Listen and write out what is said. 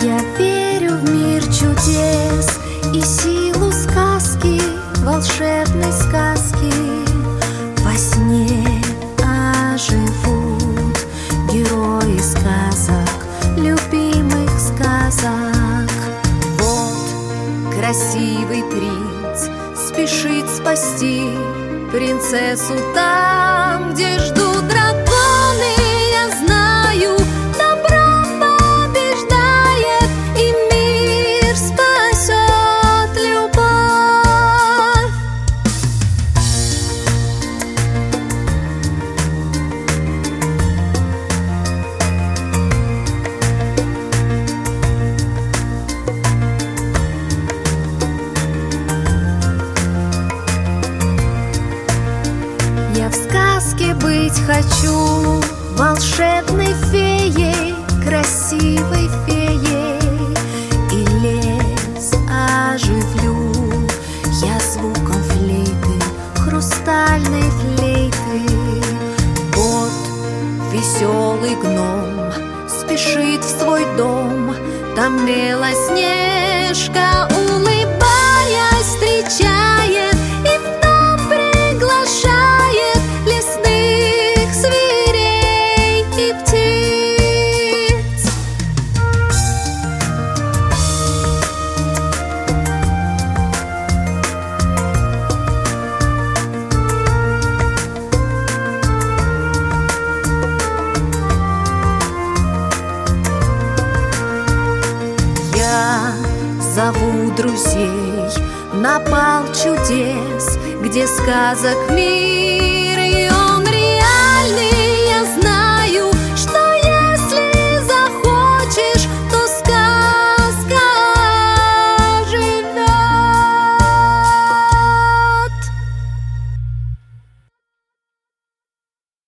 Я верю в мир чудес и силу сказки, волшебной сказки. Во сне оживут герои сказок, любимых сказок. Вот красивый принц спешит спасти принцессу там, где ждут быть хочу волшебной феей, красивой феей, и лес оживлю я звуком флейты, хрустальной флейты. Вот веселый гном спешит в свой дом, там Белоснежка, улыбаясь, встречает зову друзей на бал чудес, где сказок мир.